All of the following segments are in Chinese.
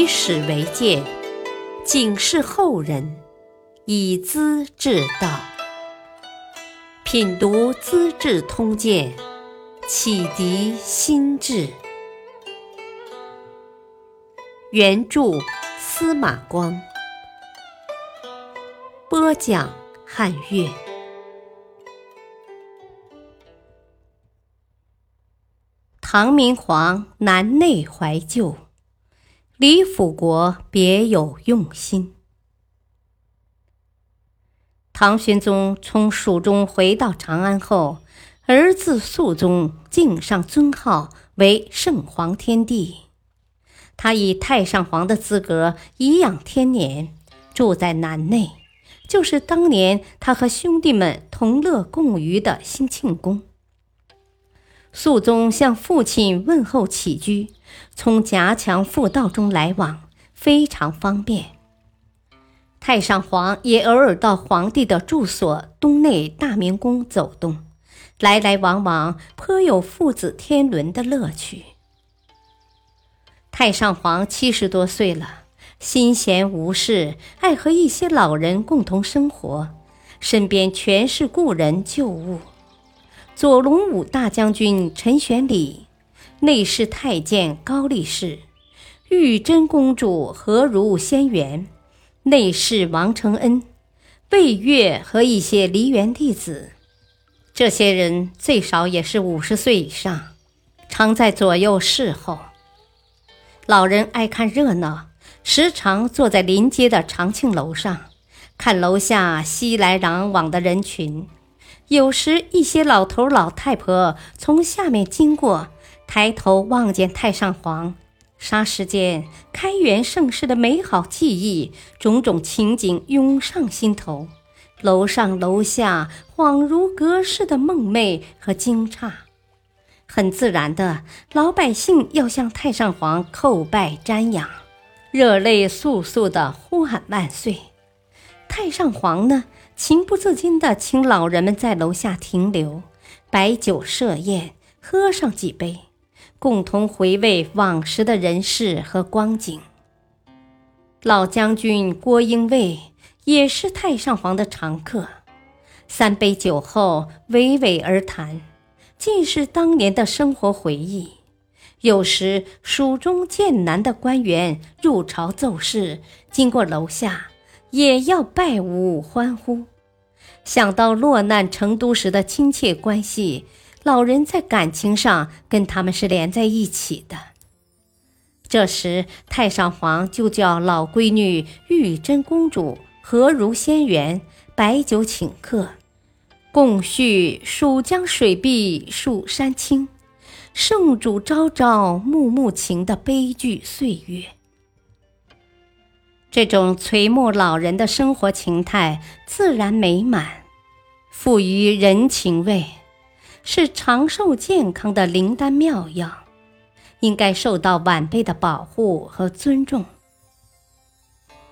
以史为鉴，警示后人，以资治道。品读《资治通鉴》，启迪心智。原著司马光，播讲汉乐。唐明皇南内怀旧，李辅国别有用心。唐玄宗从蜀中回到长安后，儿子肃宗敬上尊号为圣皇天帝。他以太上皇的资格颐养天年，住在南内，就是当年他和兄弟们同乐共娱的兴庆宫。肃宗向父亲问候起居，从夹墙复道中来往，非常方便。太上皇也偶尔到皇帝的住所东内大明宫走动，来来往往，颇有父子天伦的乐趣。太上皇七十多岁了，心闲无事，爱和一些老人共同生活，身边全是故人旧物。左龙武大将军陈玄礼，内侍太监高力士，玉真公主何如仙缘。内侍王承恩、魏越和一些梨园弟子，这些人最少也是五十岁以上，常在左右侍候。老人爱看热闹，时常坐在临街的长庆楼上，看楼下熙来攘往的人群。有时，一些老头老太婆从下面经过，抬头望见太上皇。霎时间，开元盛世的美好记忆，种种情景涌上心头，楼上楼下恍如隔世的梦寐和惊诧。很自然的，老百姓要向太上皇叩拜瞻仰，热泪簌簌的呼喊万岁。太上皇呢，情不自禁地请老人们在楼下停留，摆酒设宴，喝上几杯。共同回味往时的人事和光景。老将军郭英卫也是太上皇的常客，三杯酒后娓娓而谈，尽是当年的生活回忆。有时蜀中剑南的官员入朝奏事，经过楼下，也要拜舞欢呼。想到落难成都时的亲切关系。老人在感情上跟他们是连在一起的。这时，太上皇就叫老闺女玉真公主何如仙缘摆酒请客，共叙蜀江水碧树山青，圣主朝朝暮暮情的悲剧岁月。这种垂暮老人的生活情态自然美满，富于人情味。是长寿健康的灵丹妙药，应该受到晚辈的保护和尊重。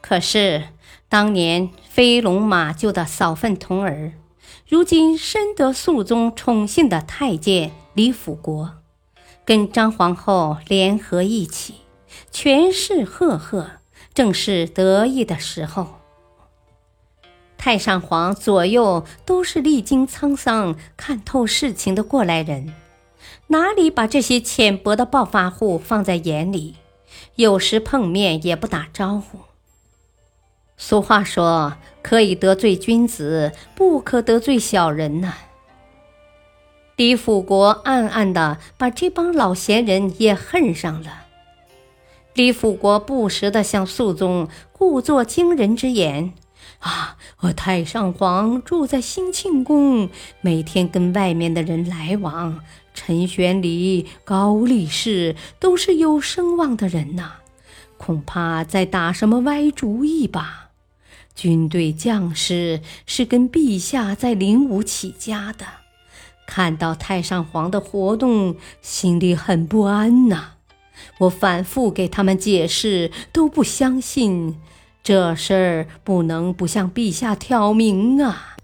可是，当年飞龙马厩的扫粪童儿，如今深得肃宗宠幸的太监李辅国，跟张皇后联合一起，权势赫赫，正是得意的时候。太上皇左右都是历经沧桑、看透事情的过来人，哪里把这些浅薄的暴发户放在眼里？有时碰面也不打招呼。俗话说：“可以得罪君子，不可得罪小人。”呐。李辅国暗暗的把这帮老闲人也恨上了。李辅国不时地向肃宗故作惊人之言。啊！我太上皇住在兴庆宫，每天跟外面的人来往。陈玄礼、高力士都是有声望的人呐，恐怕在打什么歪主意吧？军队将士是跟陛下在灵武起家的，看到太上皇的活动，心里很不安呐。我反复给他们解释，都不相信。这事儿不能不向陛下挑明啊！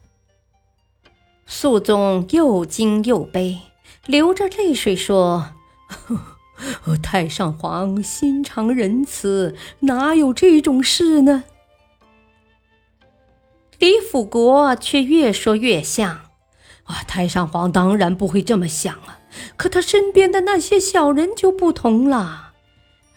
肃宗又惊又悲，流着泪水说：“ 太上皇心肠仁慈，哪有这种事呢？李辅国却越说越像。啊，太上皇当然不会这么想啊！可他身边的那些小人就不同了。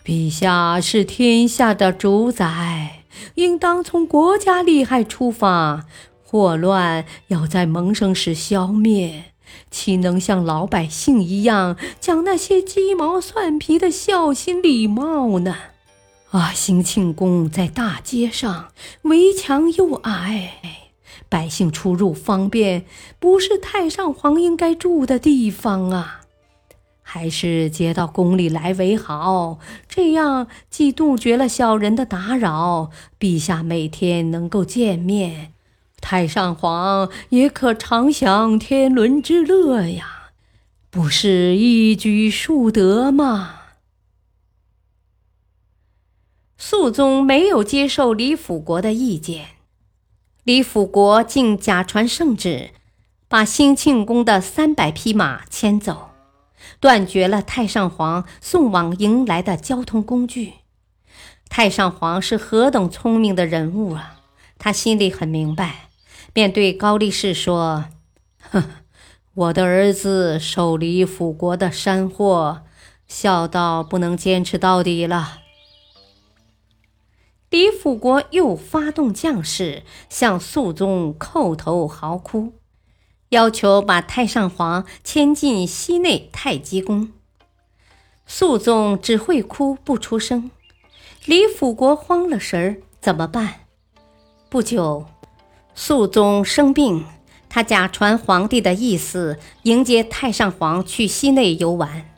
陛下是天下的主宰，应当从国家利害出发，祸乱要在萌生时消灭，岂能像老百姓一样讲那些鸡毛蒜皮的孝心礼貌呢？啊，兴庆宫在大街上，围墙又矮。百姓出入方便，不是太上皇应该住的地方啊！还是接到宫里来为好，这样既杜绝了小人的打扰，陛下每天能够见面，太上皇也可常享天伦之乐呀，不是一举数得吗？肃宗没有接受李辅国的意见。李辅国竟假传圣旨，把兴庆宫的三百匹马牵走，断绝了太上皇送往迎来的交通工具。太上皇是何等聪明的人物啊！他心里很明白，便对高力士说：“哼，我的儿子受李辅国的山货，孝道不能坚持到底了。”李辅国又发动将士向肃宗叩头嚎哭，要求把太上皇迁进西内太极宫。肃宗只会哭不出声。李辅国慌了神儿，怎么办？不久，肃宗生病，他假传皇帝的意思，迎接太上皇去西内游玩。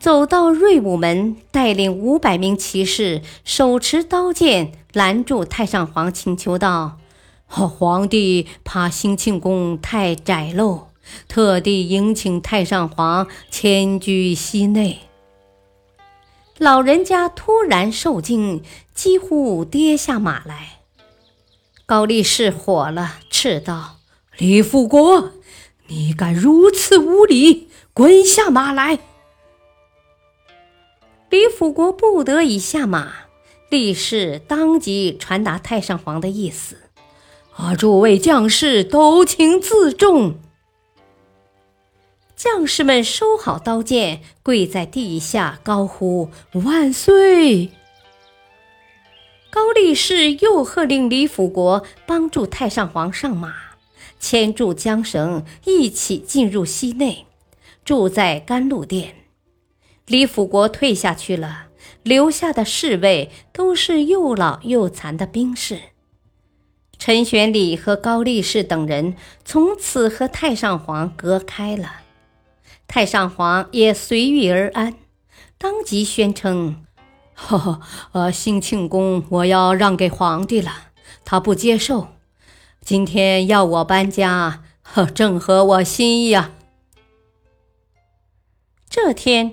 走到瑞武门，带领五百名骑士，手持刀剑拦住太上皇，请求道：“皇帝怕兴庆宫太窄陋，特地迎请太上皇迁居西内。”老人家突然受惊，几乎跌下马来。高力士火了，斥道：“李富国，你敢如此无礼！滚下马来！”李辅国不得已下马，力士当即传达太上皇的意思：“啊，诸位将士都请自重。”将士们收好刀剑，跪在地下高呼：“万岁！”高力士又喝令李辅国帮助太上皇上马，牵住缰绳，一起进入西内，住在甘露殿。李辅国退下去了，留下的侍卫都是又老又残的兵士。陈玄礼和高力士等人从此和太上皇隔开了，太上皇也随遇而安，当即宣称：“呵呵，呃，兴庆宫我要让给皇帝了，他不接受。今天要我搬家，呵，正合我心意啊。”这天。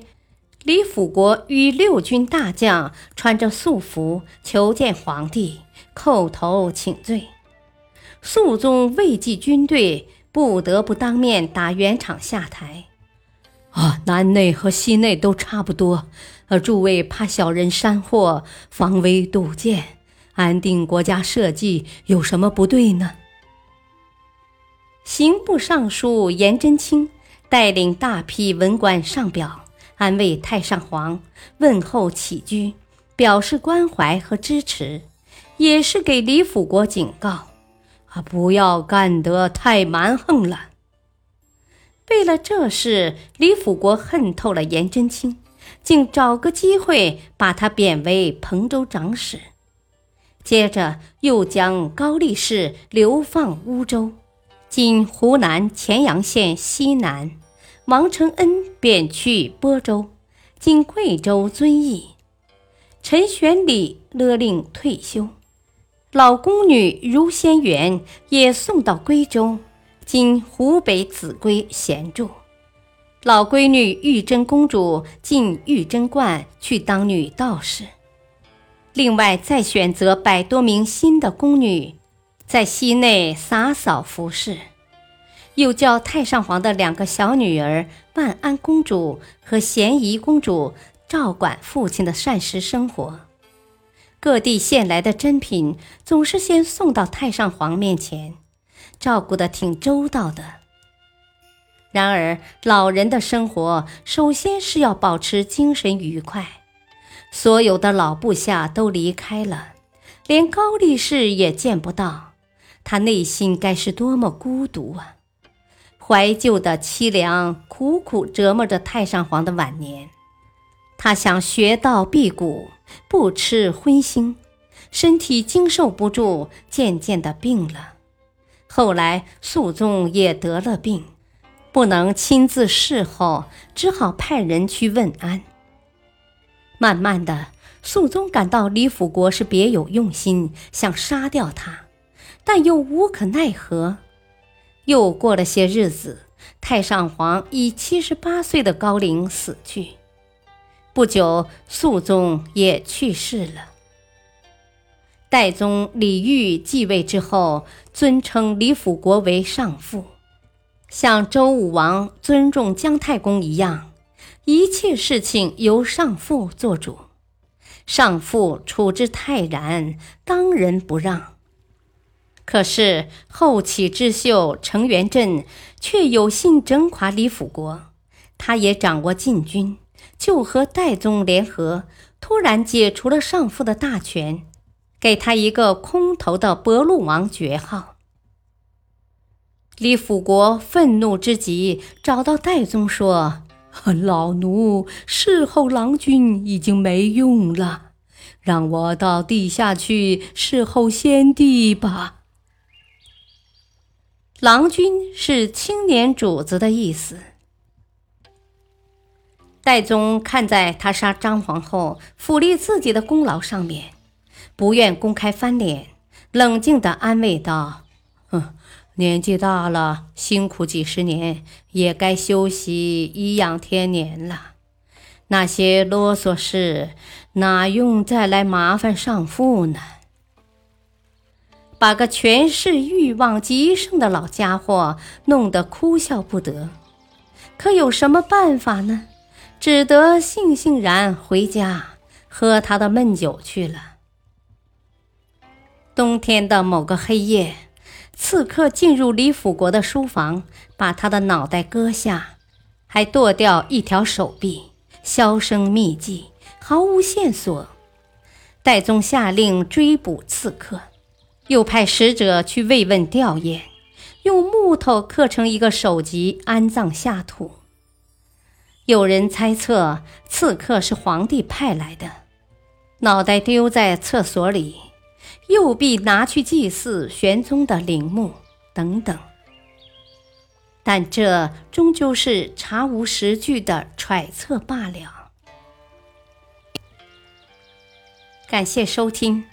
李辅国与六军大将穿着素服求见皇帝，叩头请罪。肃宗畏惧军队，不得不当面打圆场下台。啊，南内和西内都差不多。呃诸位怕小人山祸，防微杜渐，安定国家社稷，有什么不对呢？刑部尚书颜真卿带领大批文官上表。安慰太上皇，问候起居，表示关怀和支持，也是给李辅国警告：啊，不要干得太蛮横了。为了这事，李辅国恨透了颜真卿，竟找个机会把他贬为彭州长史，接着又将高力士流放乌州（今湖南乾阳县西南）。王承恩便去播州，经贵州遵义。陈玄礼勒令退休，老宫女如仙媛也送到归州，今湖北秭归闲住。老闺女玉贞公主进玉贞观去当女道士。另外再选择百多名新的宫女，在西内洒扫服饰。又叫太上皇的两个小女儿万安公主和咸宜公主照管父亲的膳食生活。各地献来的珍品总是先送到太上皇面前，照顾的挺周到的。然而，老人的生活首先是要保持精神愉快。所有的老部下都离开了，连高力士也见不到，他内心该是多么孤独啊！怀旧的凄凉，苦苦折磨着太上皇的晚年。他想学道辟谷，不吃荤腥，身体经受不住，渐渐的病了。后来肃宗也得了病，不能亲自侍候，只好派人去问安。慢慢的，肃宗感到李辅国是别有用心，想杀掉他，但又无可奈何。又过了些日子，太上皇以七十八岁的高龄死去。不久，肃宗也去世了。代宗李煜继位之后，尊称李辅国为上父，像周武王尊重姜太公一样，一切事情由上父做主。上父处之泰然，当仁不让。可是后起之秀程元振却有心整垮李辅国，他也掌握禁军，就和代宗联合，突然解除了上父的大权，给他一个空头的博陆王爵号。李辅国愤怒之极，找到代宗说：“老奴侍候郎君已经没用了，让我到地下去侍候先帝吧。”郎君是青年主子的意思。戴宗看在他杀张皇后、抚立自己的功劳上面，不愿公开翻脸，冷静地安慰道：“哼，年纪大了，辛苦几十年，也该休息颐养天年了。那些啰嗦事，哪用再来麻烦上父呢？”把个权势欲望极盛的老家伙弄得哭笑不得，可有什么办法呢？只得悻悻然回家喝他的闷酒去了。冬天的某个黑夜，刺客进入李辅国的书房，把他的脑袋割下，还剁掉一条手臂，销声匿迹，毫无线索。代宗下令追捕刺客。又派使者去慰问吊唁，用木头刻成一个首级安葬下土。有人猜测刺客是皇帝派来的，脑袋丢在厕所里，右臂拿去祭祀玄宗的陵墓等等。但这终究是查无实据的揣测罢了。感谢收听，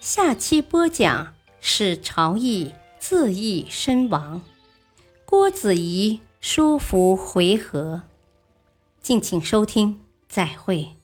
下期播讲。使朝议自缢身亡，郭子仪说服回纥。敬请收听，再会。